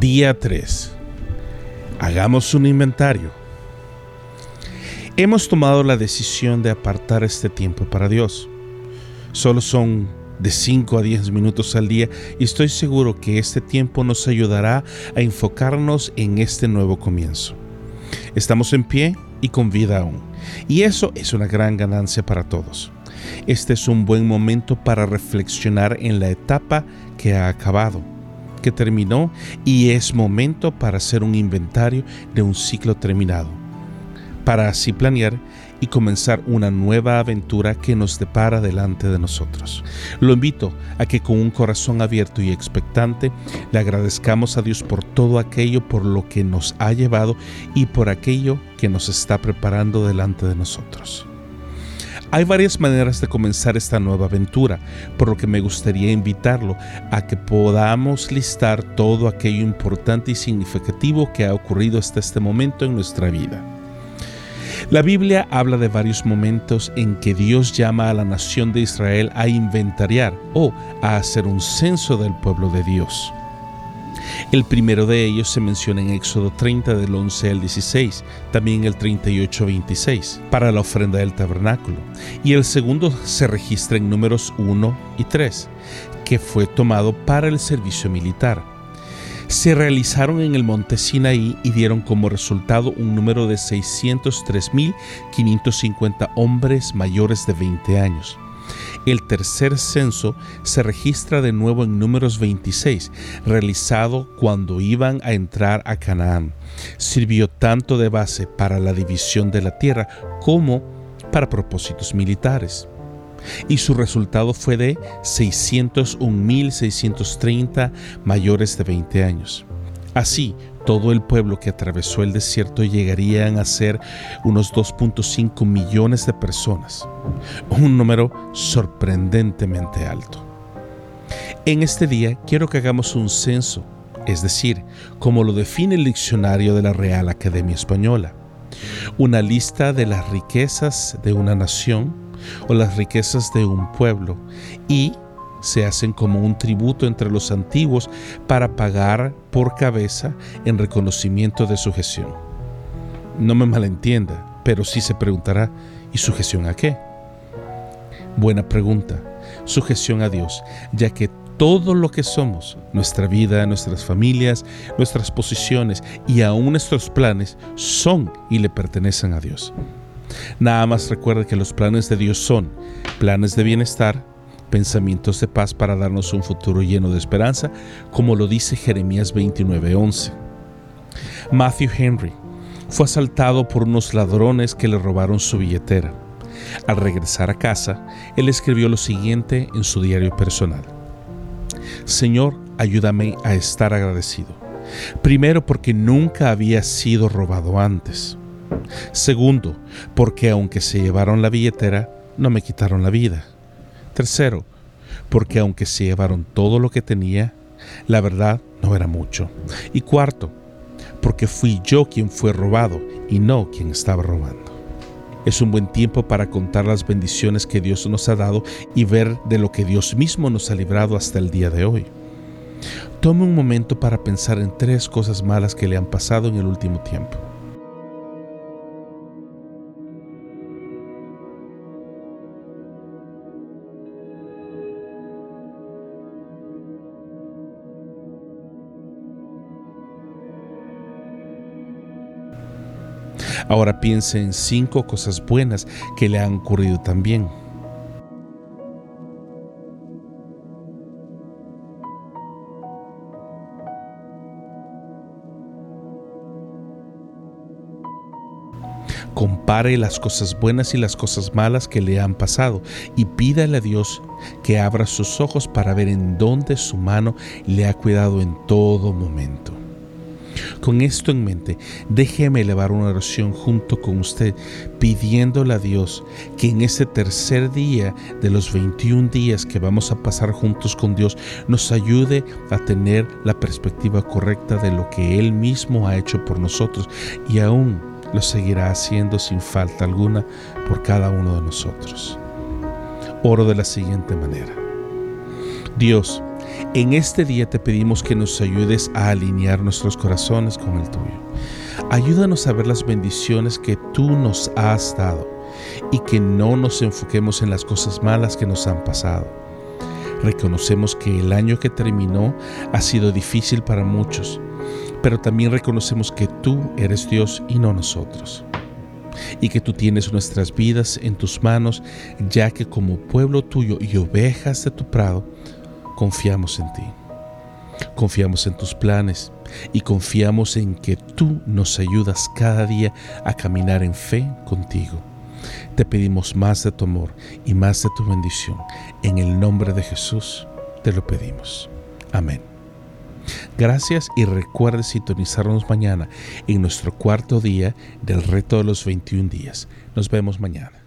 Día 3. Hagamos un inventario. Hemos tomado la decisión de apartar este tiempo para Dios. Solo son de 5 a 10 minutos al día y estoy seguro que este tiempo nos ayudará a enfocarnos en este nuevo comienzo. Estamos en pie y con vida aún, y eso es una gran ganancia para todos. Este es un buen momento para reflexionar en la etapa que ha acabado, que terminó, y es momento para hacer un inventario de un ciclo terminado, para así planear y comenzar una nueva aventura que nos depara delante de nosotros. Lo invito a que con un corazón abierto y expectante le agradezcamos a Dios por todo aquello por lo que nos ha llevado y por aquello que nos está preparando delante de nosotros. Hay varias maneras de comenzar esta nueva aventura, por lo que me gustaría invitarlo a que podamos listar todo aquello importante y significativo que ha ocurrido hasta este momento en nuestra vida. La Biblia habla de varios momentos en que Dios llama a la nación de Israel a inventariar o a hacer un censo del pueblo de Dios. El primero de ellos se menciona en Éxodo 30 del 11 al 16, también el 38 26, para la ofrenda del tabernáculo, y el segundo se registra en números 1 y 3, que fue tomado para el servicio militar. Se realizaron en el monte Sinaí y dieron como resultado un número de 603.550 hombres mayores de 20 años. El tercer censo se registra de nuevo en números 26, realizado cuando iban a entrar a Canaán. Sirvió tanto de base para la división de la tierra como para propósitos militares. Y su resultado fue de 601.630 mayores de 20 años. Así, todo el pueblo que atravesó el desierto llegarían a ser unos 2.5 millones de personas, un número sorprendentemente alto. En este día quiero que hagamos un censo, es decir, como lo define el diccionario de la Real Academia Española, una lista de las riquezas de una nación o las riquezas de un pueblo y se hacen como un tributo entre los antiguos para pagar por cabeza en reconocimiento de sujeción. No me malentienda, pero sí se preguntará, ¿y sujeción a qué? Buena pregunta. Sujeción a Dios, ya que todo lo que somos, nuestra vida, nuestras familias, nuestras posiciones y aún nuestros planes son y le pertenecen a Dios. Nada más recuerde que los planes de Dios son planes de bienestar, pensamientos de paz para darnos un futuro lleno de esperanza, como lo dice Jeremías 29:11. Matthew Henry fue asaltado por unos ladrones que le robaron su billetera. Al regresar a casa, él escribió lo siguiente en su diario personal. Señor, ayúdame a estar agradecido. Primero porque nunca había sido robado antes. Segundo, porque aunque se llevaron la billetera, no me quitaron la vida. Tercero, porque aunque se llevaron todo lo que tenía, la verdad no era mucho. Y cuarto, porque fui yo quien fue robado y no quien estaba robando. Es un buen tiempo para contar las bendiciones que Dios nos ha dado y ver de lo que Dios mismo nos ha librado hasta el día de hoy. Tome un momento para pensar en tres cosas malas que le han pasado en el último tiempo. Ahora piense en cinco cosas buenas que le han ocurrido también. Compare las cosas buenas y las cosas malas que le han pasado y pídale a Dios que abra sus ojos para ver en dónde su mano le ha cuidado en todo momento. Con esto en mente, déjeme elevar una oración junto con usted, pidiéndole a Dios que en este tercer día de los 21 días que vamos a pasar juntos con Dios, nos ayude a tener la perspectiva correcta de lo que Él mismo ha hecho por nosotros y aún lo seguirá haciendo sin falta alguna por cada uno de nosotros. Oro de la siguiente manera. Dios, En este día te pedimos que nos ayudes a alinear nuestros corazones con el tuyo. Ayúdanos a ver las bendiciones que tú nos has dado y que no nos enfoquemos en las cosas malas que nos han pasado. Reconocemos que el año que terminó ha sido difícil para muchos, pero también reconocemos que tú eres Dios y no nosotros y que tú tienes nuestras vidas en tus manos, ya que como pueblo tuyo y ovejas de tu prado, confiamos en ti. Confiamos en tus planes y confiamos en que tú nos ayudas cada día a caminar en fe contigo. Te pedimos más de tu amor y más de tu bendición. En el nombre de Jesús te lo pedimos. Amén. Gracias y recuerde sintonizarnos mañana en nuestro cuarto día del reto de los 21 días. Nos vemos mañana.